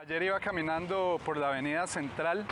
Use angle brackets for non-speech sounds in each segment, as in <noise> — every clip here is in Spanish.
Ayer iba caminando por la avenida central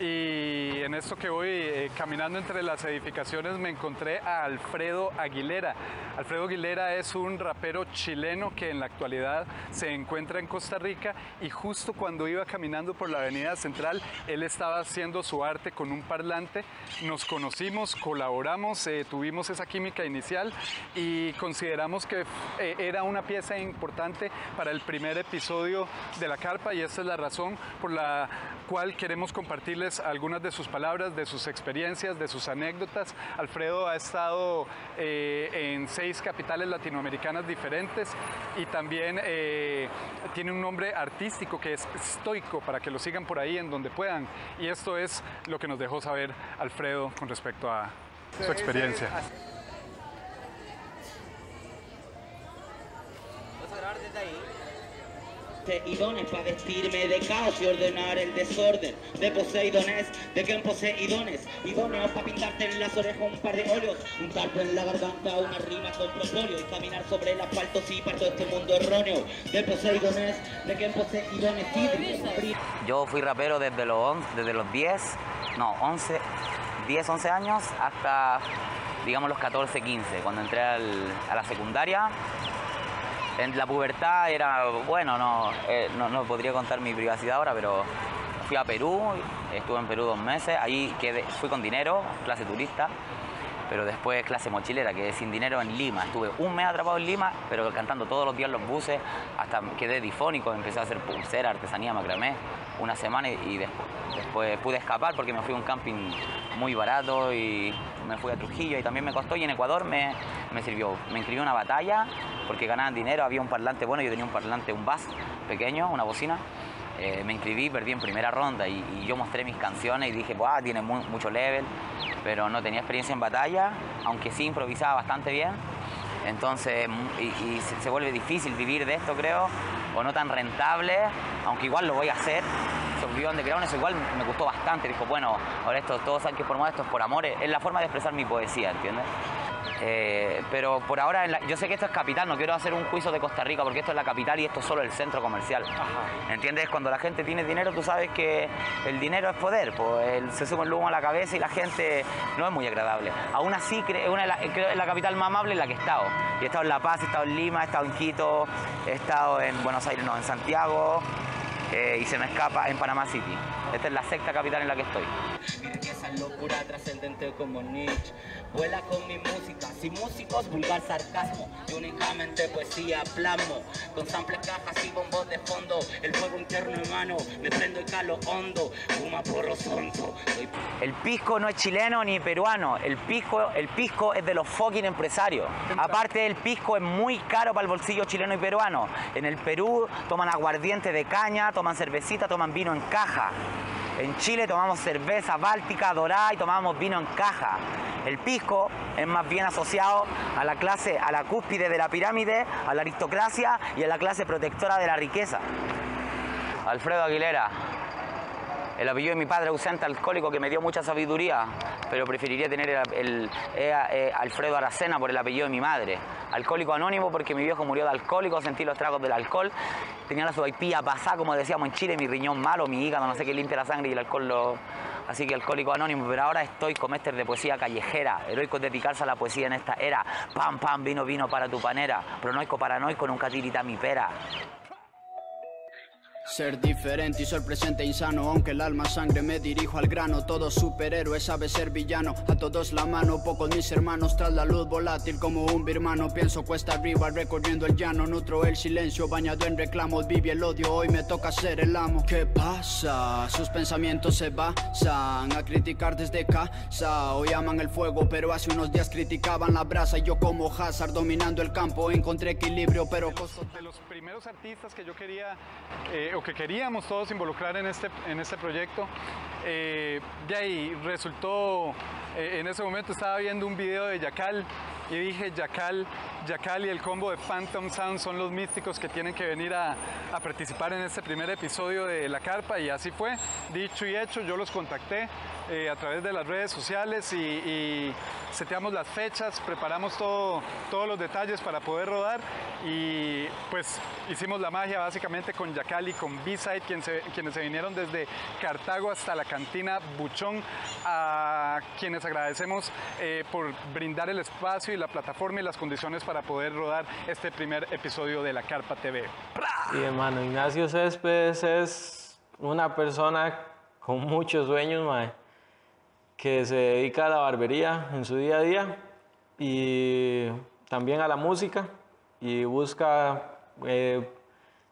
y en esto que voy eh, caminando entre las edificaciones me encontré a Alfredo Aguilera. Alfredo Aguilera es un rapero chileno que en la actualidad se encuentra en Costa Rica y justo cuando iba caminando por la avenida central él estaba haciendo su arte con un parlante. Nos conocimos, colaboramos, eh, tuvimos esa química inicial y consideramos que eh, era una pieza importante para el primer episodio de La Carpa y esta es la razón por la cual queremos compartirles algunas de sus palabras, de sus experiencias, de sus anécdotas. Alfredo ha estado eh, en seis capitales latinoamericanas diferentes y también eh, tiene un nombre artístico que es Stoico para que lo sigan por ahí en donde puedan. Y esto es lo que nos dejó saber Alfredo con respecto a su experiencia. Y dones para vestirme de caos y ordenar el desorden. De Poseidones, de quien posee idones, idóneos para pintarte en las orejas un par de óleos, un tarpo en la garganta, una rima con propóleo y caminar sobre el asfalto sí para todo este mundo erróneo. De Poseidones, de posee idones Yo fui rapero desde los, desde los 10, no, 11, 10, 11 años hasta digamos los 14, 15, cuando entré a la secundaria en la pubertad era, bueno, eh, no, no, podría contar mi privacidad ahora, pero fui a Perú, estuve en Perú dos meses, ahí fui con dinero, clase turista, pero después clase mochilera, quedé sin dinero en Lima. Estuve un mes atrapado en Lima, pero cantando todos los días los buses, hasta quedé difónico, empecé a hacer pulsera, artesanía, macramé, una semana y, después pude escapar porque me fui a un camping muy barato y me fui a Trujillo y también me costó y en Ecuador me, me sirvió. Me inscribí una batalla porque ganaban dinero, había un parlante bueno, yo tenía un parlante, un bass pequeño, una bocina. Eh, me inscribí, perdí en primera ronda y, yo mostré mis canciones y dije, Buah, tiene mucho level, pero no tenía experiencia en batalla, aunque sí improvisaba bastante bien. Entonces, y, se, vuelve difícil vivir de esto, creo, o no tan rentable, aunque igual lo voy a hacer. Vivo Underground, eso igual me gustó bastante. Dijo, bueno, ahora esto, todos saben que por moda esto es por amor, es la forma de expresar mi poesía, ¿entiendes? Eh, pero por ahora, yo sé que esto es capital, no quiero hacer un juicio de Costa Rica porque esto es la capital y esto es solo el centro comercial. ¿Entiendes? Cuando la gente tiene dinero, tú sabes que el dinero es poder, pues se sube el humo a la cabeza y la gente no es muy agradable. Aún así, una la, es la capital más amable en la que he estado. Y he estado en La Paz, he estado en Lima, he estado en Quito, he estado en Buenos Aires, no, en Santiago, eh, y se me escapa en Panamá City. Esta es la sexta capital en la que estoy. esa locura trascendente como Nietzsche. Vuela con mi música, sin músicos, vulgar sarcasmo. Y únicamente poesía, plasmo. Con samples, cajas y bombos de fondo. El fuego interno en mano, me prendo el calo hondo. Fuma porro sonso. El pisco no es chileno ni peruano. El pisco, el pisco es de los fucking empresarios. Aparte, el pisco es muy caro para el bolsillo chileno y peruano. En el Perú toman aguardiente de caña, toman cervecita, toman vino en caja. En Chile tomamos cerveza báltica dorada y tomamos vino en caja. El pisco es más bien asociado a la clase, a la cúspide de la pirámide, a la aristocracia y a la clase protectora de la riqueza. Alfredo Aguilera, el apellido de mi padre ausente alcohólico que me dio mucha sabiduría, pero preferiría tener el, eh, Alfredo Aracena por el apellido de mi madre. Alcohólico anónimo porque mi viejo murió de alcohólico, sentí los tragos del alcohol, tenía la subaipía pasada, como decíamos en Chile, mi riñón malo, mi hígado, no sé qué limpia la sangre y el alcohol lo... Así que alcohólico anónimo, pero ahora estoy con Mester de poesía callejera, heroico dedicarse a la poesía en esta era. Pam, pam, vino, vino para tu panera, pronoico paranoico, nunca tirita mi pera. Ser diferente y ser presente insano, aunque el alma sangre me dirijo al grano. Todo superhéroe sabe ser villano, a todos la mano, pocos mis hermanos tras la luz volátil como un birmano. Pienso cuesta arriba recorriendo el llano, nutro el silencio bañado en reclamos. Vive el odio, hoy me toca ser el amo. ¿Qué pasa? Sus pensamientos se basan a criticar desde casa. Hoy aman el fuego, pero hace unos días criticaban la brasa. Y yo, como Hazard dominando el campo, encontré equilibrio, pero De los primeros artistas que yo quería. Eh, que queríamos todos involucrar en este, en este proyecto. Eh, de resultó, eh, en ese momento estaba viendo un video de Yacal y dije, Yacal Yacal y el combo de Phantom Sound son los místicos que tienen que venir a, participar en este primer episodio de La Carpa y así fue. Dicho y hecho, yo los contacté eh, a través de las redes sociales y, y seteamos las fechas, preparamos todo, todos los detalles para poder rodar y pues hicimos la magia básicamente con Yacal y con B-Side, quienes se vinieron desde Cartago hasta la cantina Buchón, a quienes agradecemos eh, por brindar el espacio y la plataforma y las condiciones para poder rodar este primer episodio de La Carpa TV. Y hermano, Ignacio Céspedes es una persona con muchos sueños, que se dedica a la barbería en su día a día y también a la música y busca, eh,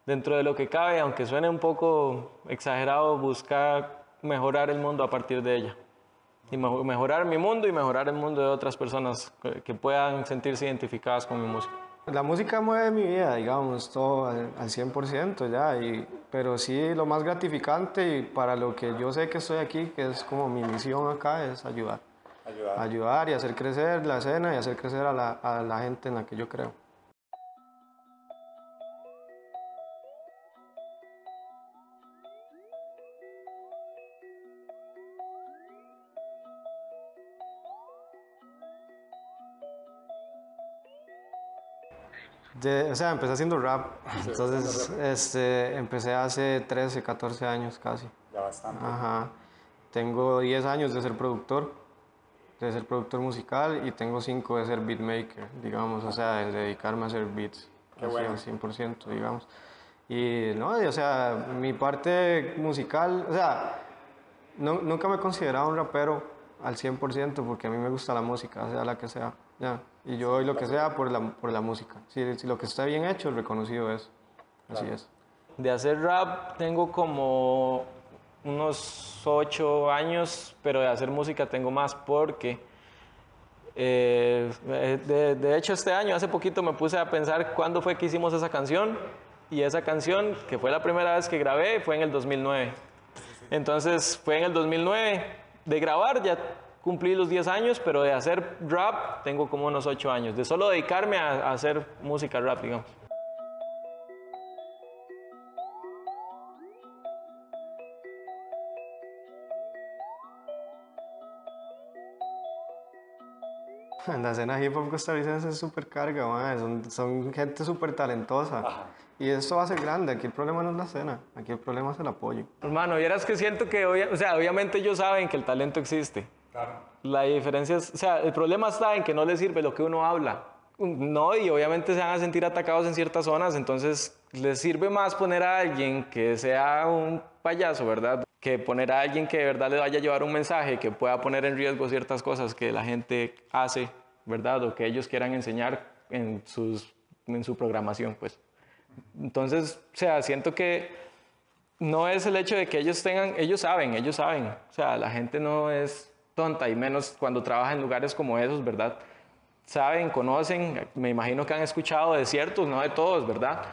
dentro de lo que cabe, aunque suene un poco exagerado, busca mejorar el mundo a partir de ella. Y mejo- mejorar mi mundo y mejorar el mundo de otras personas que- puedan sentirse identificadas con mi música. La música mueve mi vida, digamos, todo al, al 100% ya, y, pero sí lo más gratificante y para lo que yo sé que estoy aquí, que es como mi misión acá, es ayudar. Ayudar. y hacer crecer la escena y hacer crecer a la, a la gente en la que yo creo. De- o sea, empecé haciendo rap, entonces este, empecé hace 13, 14 años casi. Ya bastante. Ajá. Tengo 10 años de ser productor, de ser productor musical y tengo 5 de ser beatmaker, digamos, o sea, de dedicarme a hacer beats. así bueno. al 100%, digamos. Y no, y, o sea, mi parte musical, o sea, no- nunca me he considerado un rapero al 100% porque a mí me gusta la música, sea la que sea, ya. Y yo doy lo que sea por la, por la música. Si, si lo que está bien hecho, reconocido es. Así es. De hacer rap tengo como unos ocho años, pero de hacer música tengo más porque, eh, de, de hecho este año, hace poquito me puse a pensar cuándo fue que hicimos esa canción y esa canción, que fue la primera vez que grabé, fue en el 2009. Entonces fue en el 2009 de grabar, ya cumplí los 10 años, pero de hacer rap tengo como unos 8 años, de solo dedicarme a, a hacer música rap, digamos. <laughs> La escena hip hop costarricense es súper carga, son, son gente súper talentosa. Y a ser grande, aquí el problema no es la escena, aquí el problema es el apoyo. Hermano, vieras que siento que, obvia- o sea, obviamente ellos saben que el talento existe. La diferencia es, o sea, el problema está en que no les sirve lo que uno habla. No, y obviamente se van a sentir atacados en ciertas zonas, entonces les sirve más poner a alguien que sea un payaso, ¿verdad? Que poner a alguien que de verdad le vaya a llevar un mensaje, que pueda poner en riesgo ciertas cosas que la gente hace, ¿verdad? O que ellos quieran enseñar en, sus, en su programación, pues. Entonces, o sea, siento que no es el hecho de que ellos tengan, ellos saben, ellos saben. O sea, la gente no es tonta y menos cuando trabaja en lugares como esos, ¿verdad? Saben, conocen, me imagino que han escuchado de ciertos, no de todos, ¿verdad?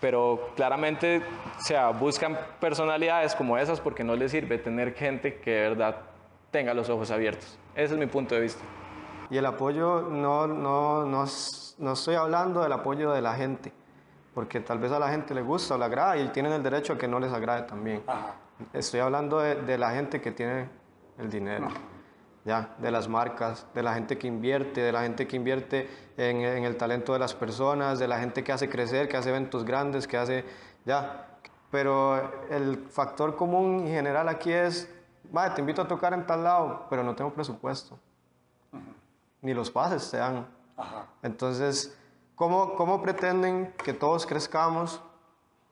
Pero claramente, o sea, buscan personalidades como esas porque no les sirve tener gente que de verdad tenga los ojos abiertos. Ese es mi punto de vista. Y el apoyo, no, no, no, no estoy hablando del apoyo de la gente, porque tal vez a la gente le gusta o le agrada y tienen el derecho a que no les agrade también. Estoy hablando de, de la gente que tiene el dinero, ya, de las marcas, de la gente que invierte, de la gente que invierte en, en el talento de las personas, de la gente que hace crecer, que hace eventos grandes, que hace, ya. Pero el factor común y general aquí es, "Mae, te invito a tocar en tal lado, pero no tengo presupuesto ni los pases te dan. Entonces, ¿cómo, ¿cómo pretenden que todos crezcamos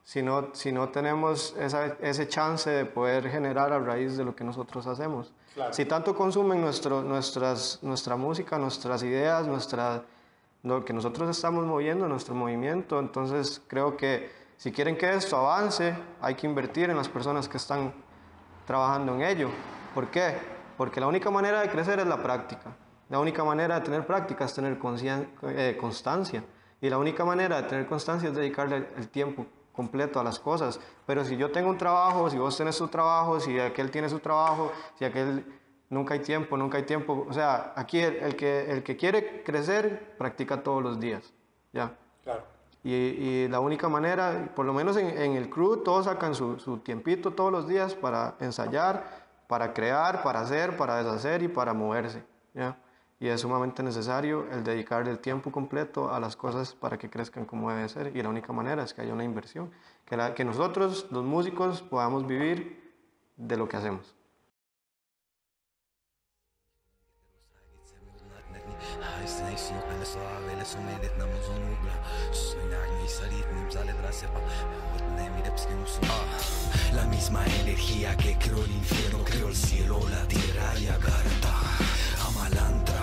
si no, si no tenemos esa- ese chance de poder generar a raíz de lo que nosotros hacemos? Si tanto consumen nuestro, nuestras, nuestra música, nuestras ideas, nuestra, lo que nosotros estamos moviendo, nuestro movimiento, entonces creo que si quieren que esto avance, hay que invertir en las personas que están trabajando en ello. ¿Por qué? Porque la única manera de crecer es la práctica. La única manera de tener práctica es tener eh, constancia. Y la única manera de tener constancia es dedicarle el tiempo completo a las cosas. Pero si yo tengo un trabajo, si vos tenés tu trabajo, si aquel tiene su trabajo, si aquel... Nunca hay tiempo, nunca hay tiempo. O sea, aquí el, el que, el que quiere crecer practica todos los días. ya. Claro. Y, y la única manera, por lo menos en, en el crew, todos sacan su, su tiempito todos los días para ensayar, para crear, para hacer, para deshacer y para moverse, ¿ya? Y es sumamente necesario el dedicarle el tiempo completo a las cosas para que crezcan como debe ser. Y la única manera es que haya una inversión, que, la- que nosotros, los músicos, podamos vivir de lo que hacemos. La misma energía que creó el infierno, creó el cielo, la tierra y Agartha. Amalantra,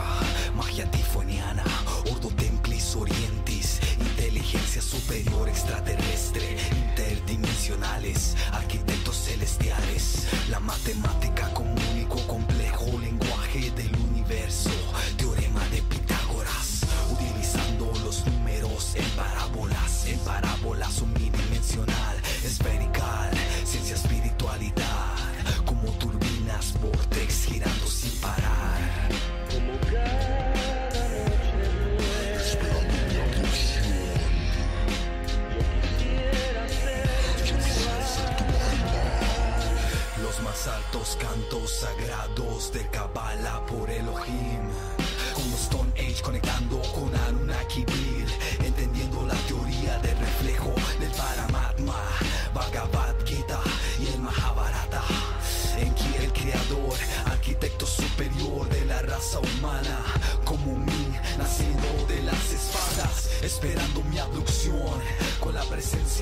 tifoniana, Ordo Templis Orientis, inteligencia superior extraterrestre, interdimensionales, arquitectos celestiales, la matemática como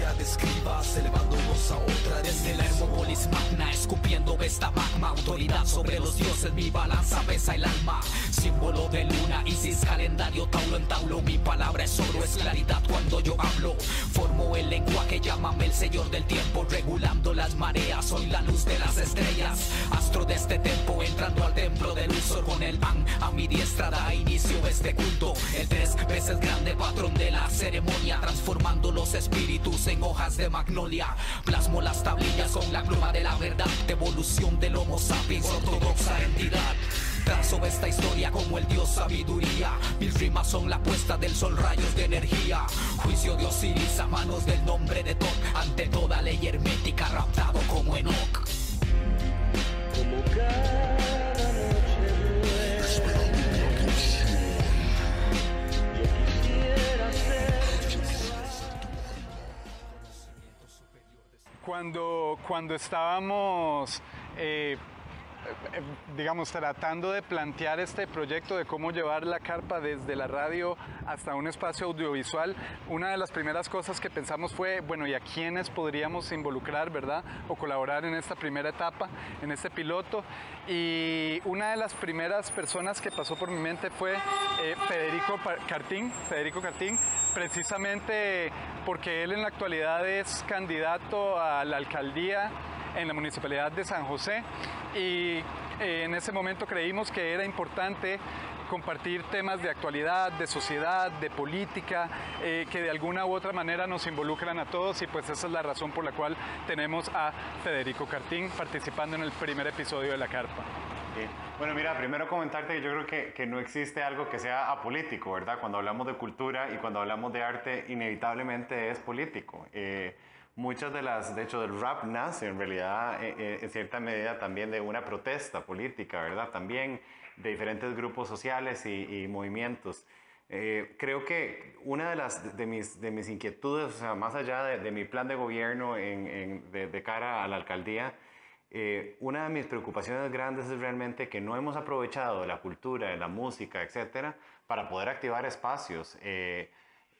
presencia de escribas, elevándonos a otra Desde la hermópolis magna, escupiendo esta magma Autoridad sobre los dioses, mi balanza pesa el alma Símbolo de luna, Isis, calendario, Taulo en Taulo Mi palabra es oro, es claridad cuando yo hablo. Formo el lenguaje, llámame el señor del tiempo Regulando las mareas, soy la luz de las estrellas. Astro de este tempo, entrando al templo del uso Con el pan a mi diestra da inicio este culto. El tres veces grande patrón de la ceremonia Transformando los espíritus en hojas de magnolia. Plasmo las tablillas con la pluma de la verdad Evolución del homo sapiens, ortodoxa entidad Trazo esta historia como el dios sabiduría. Mis rimas son la puesta del sol, rayos de energía. Juicio de Osiris a manos del nombre de Tot Ante toda ley hermética raptado como Enoch. Cuando, cuando estábamos, eh, digamos, tratando de plantear este proyecto de cómo llevar la carpa desde la radio hasta un espacio audiovisual, una de las primeras cosas que pensamos fue, bueno, ¿y a quiénes podríamos involucrar, verdad? O colaborar en esta primera etapa, en este piloto. Y una de las primeras personas que pasó por mi mente fue eh, Federico Cartín, Federico Cartín, precisamente porque él en la actualidad es candidato a la alcaldía en la municipalidad de San José y eh, en ese momento creímos que era importante compartir temas de actualidad, de sociedad, de política, eh, que de alguna u otra manera nos involucran a todos y pues esa es la razón por la cual tenemos a Federico Cartín participando en el primer episodio de La Carpa. Sí. Bueno, mira, primero comentarte que yo creo que, que no existe algo que sea apolítico, ¿verdad? Cuando hablamos de cultura y cuando hablamos de arte, inevitablemente es político. Eh, muchas de las, de hecho, del rap nace en realidad, eh, eh, en cierta medida, también de una protesta política, ¿verdad? También de diferentes grupos sociales y, movimientos. Eh, creo que una de, las, de, mis, de mis inquietudes, o sea, más allá de, mi plan de gobierno en, de, cara a la alcaldía, una de mis preocupaciones grandes es realmente que no hemos aprovechado la cultura, la música, etcétera, para poder activar espacios.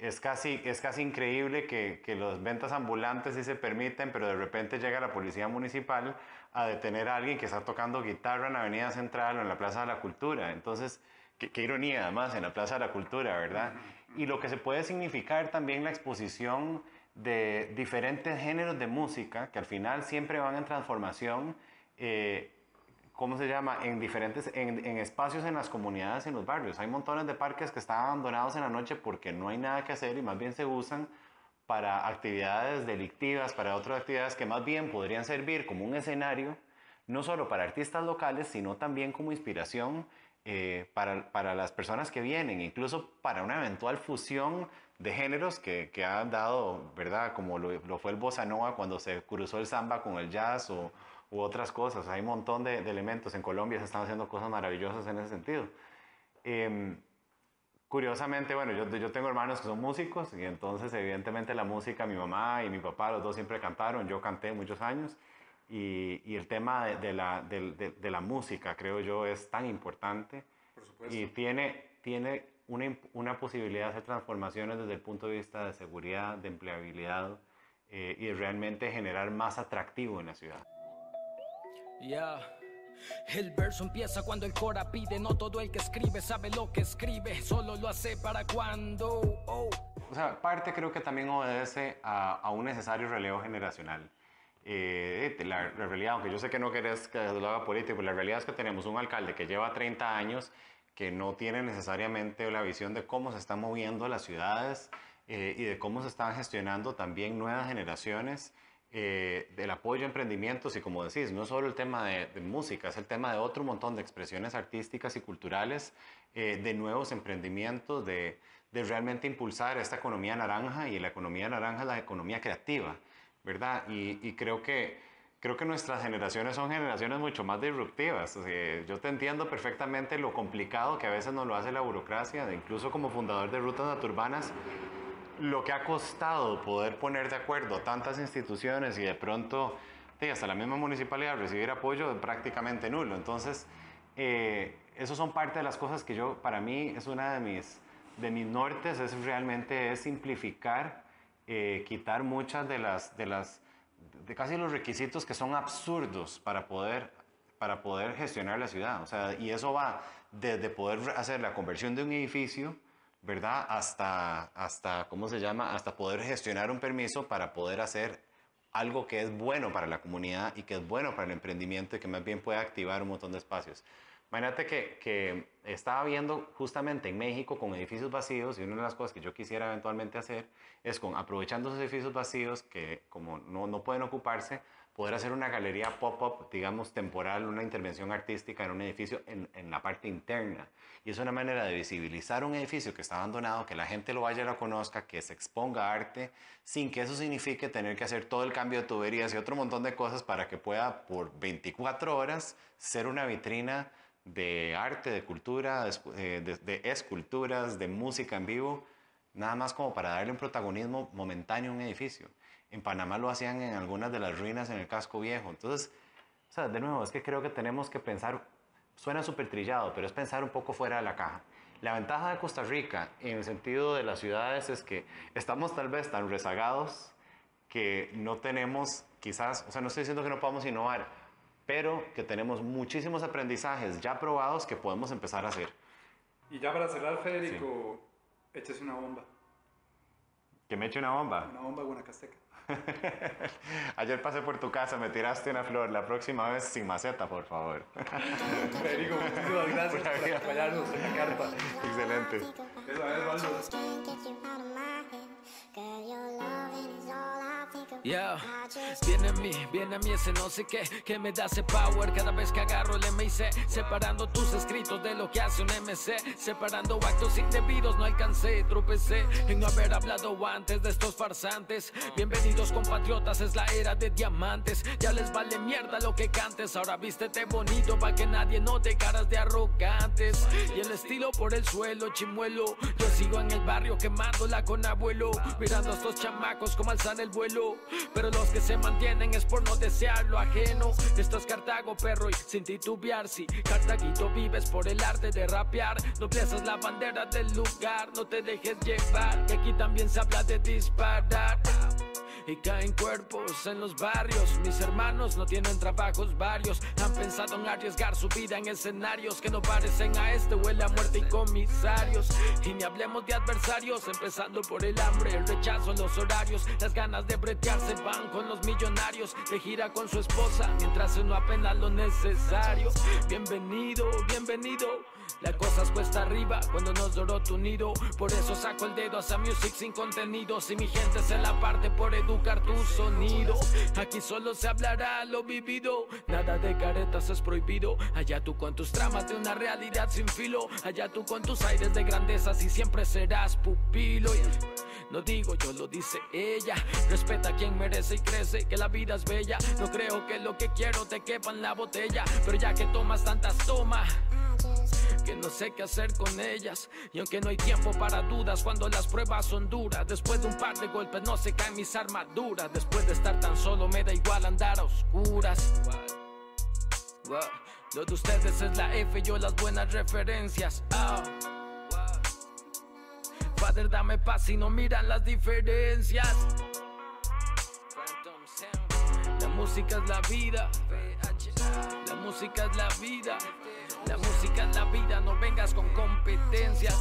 Es, casi, es casi increíble que, que las ventas ambulantes sí se permiten, pero de repente llega la policía municipal a detener a alguien que está tocando guitarra en la Avenida Central o en la Plaza de la Cultura. Entonces, qué, qué ironía además en la Plaza de la Cultura, ¿verdad? Y lo que se puede significar también la exposición de diferentes géneros de música que al final siempre van en transformación, eh, ¿cómo se llama? En diferentes, en, en, espacios en las comunidades, en los barrios. Hay montones de parques que están abandonados en la noche porque no hay nada que hacer y más bien se usan para actividades delictivas, para otras actividades que más bien podrían servir como un escenario, no solo para artistas locales, sino también como inspiración eh, para, para las personas que vienen, incluso para una eventual fusión de géneros que, que, han dado, ¿verdad? Como lo, fue el bossa nova cuando se cruzó el samba con el jazz o, u otras cosas. Hay un montón de, elementos. En Colombia se están haciendo cosas maravillosas en ese sentido. Em, curiosamente, bueno, yo, yo, tengo hermanos que son músicos y entonces evidentemente la música, mi mamá y mi papá, los dos siempre cantaron, yo canté muchos años y, y el tema de, la, de, de, la música, creo yo, es tan importante y tiene, tiene una, una, posibilidad de hacer transformaciones desde el punto de vista de seguridad, de empleabilidad eh, y realmente generar más atractivo en la ciudad. Ya. El verso empieza cuando el cora pide, no todo el que escribe sabe lo que escribe, solo lo hace para cuando. Oh. O sea, parte creo que también obedece a, a un necesario relevo generacional. Eh, la, la, realidad, aunque yo sé que no querés que lo haga político, la realidad es que tenemos un alcalde que lleva 30 años que no tiene necesariamente la visión de cómo se están moviendo las ciudades eh, y de cómo se están gestionando también nuevas generaciones eh, del apoyo a emprendimientos y como decís, no solo el tema de, música, es el tema de otro montón de expresiones artísticas y culturales, eh, de nuevos emprendimientos, de, de, realmente impulsar esta economía naranja y la economía naranja es la economía creativa, ¿verdad? Y, y creo que creo que nuestras generaciones son generaciones mucho más disruptivas. yo te entiendo perfectamente lo complicado que a veces nos lo hace la burocracia, incluso como fundador de rutas naturbanas, lo que ha costado poder poner de acuerdo tantas instituciones y de pronto hasta la misma municipalidad recibir apoyo prácticamente nulo. Entonces, eh, eso son parte de las cosas que yo, para mí, es una de mis, de mis nortes, es realmente es simplificar, eh, quitar muchas de las, de las, de casi los requisitos que son absurdos para poder, para poder gestionar la ciudad. O sea, y eso va desde poder hacer la conversión de un edificio, ¿verdad? Hasta, hasta, ¿cómo se llama? Hasta poder gestionar un permiso para poder hacer algo que es bueno para la comunidad y que es bueno para el emprendimiento y que más bien puede activar un montón de espacios. Imagínate que, que, estaba viendo justamente en México con edificios vacíos y una de las cosas que yo quisiera eventualmente hacer es con aprovechando esos edificios vacíos que como no, no pueden ocuparse, poder hacer una galería pop-up, digamos, temporal, una intervención artística en un edificio en, en, la parte interna. Y es una manera de visibilizar un edificio que está abandonado, que la gente lo vaya y lo conozca, que se exponga arte, sin que eso signifique tener que hacer todo el cambio de tuberías y otro montón de cosas para que pueda por 24 horas ser una vitrina de arte, de cultura, eh, de esculturas, de música en vivo, nada más como para darle un protagonismo momentáneo a un edificio. En Panamá lo hacían en algunas de las ruinas en el casco viejo. Entonces, o sea, de nuevo, es que creo que tenemos que pensar, suena súper trillado, pero es pensar un poco fuera de la caja. La ventaja de Costa Rica en el sentido de las ciudades es que estamos tal vez tan rezagados que no tenemos quizás, o sea, no estoy diciendo que no podamos innovar, pero que tenemos muchísimos aprendizajes ya probados que podemos empezar a hacer. Y ya para cerrar, Federico, sí. échese una bomba. ¿Que me eche una bomba? Una bomba guanacasteca. <laughs> Ayer pasé por tu casa, me tiraste una flor. La próxima vez sin maceta, por favor. <laughs> Federico, muchísimas gracias por acompañarnos en la carta. Excelente. Eso es, Yeah. Viene a mí, viene a mí ese no sé qué que me da ese power. Cada vez que agarro el MIC separando tus escritos de lo que hace un MC separando actos indebidos no alcancé tropecé en no haber hablado antes de estos farsantes. Bienvenidos compatriotas es la era de diamantes. Ya les vale mierda lo que cantes ahora vístete bonito para que nadie note caras de arrogantes. Y el estilo por el suelo chimuelo yo sigo en el barrio quemándola con abuelo mirando a estos chamacos como alzan el vuelo pero los que se mantienen es por no desear lo ajeno. Esto es Cartago, perro, y sin titubear. Si Cartaguito vives por el arte de rapear, no piensas la bandera del lugar, no te dejes llevar. Que aquí también se habla de disparar y caen cuerpos en los barrios. Mis hermanos no tienen trabajos varios, han pensado en arriesgar su vida en escenarios que no parecen a este, huele a muerte y comisarios. Y ni hablemos de adversarios, empezando por el hambre, el rechazo en los horarios, las ganas de bretearse van con los millonarios, de gira con su esposa mientras uno apenas lo necesario. Bienvenido, bienvenido. La cosa cuesta arriba cuando nos doró tu nido. Por eso saco el dedo hacia music sin contenido. Si mi gente se la parte por educar tu sonido. Aquí solo se hablará lo vivido. Nada de caretas es prohibido. Allá tú con tus tramas de una realidad sin filo. Allá tú con tus aires de grandeza si siempre serás pupilo. No digo yo, lo dice ella. Respeta a quien merece y crece, que la vida es bella. No creo que lo que quiero te quepa en la botella. Pero ya que tomas tantas tomas que no sé qué hacer con ellas. Y aunque no hay tiempo para dudas cuando las pruebas son duras, después de un par de golpes no se caen mis armaduras. Después de estar tan solo me da igual andar a oscuras. Lo de ustedes es la F, yo las buenas referencias. Oh. Padre, dame paz y no miran las diferencias. La música es la vida. La música es la vida. La música es la vida, no vengas con competencias.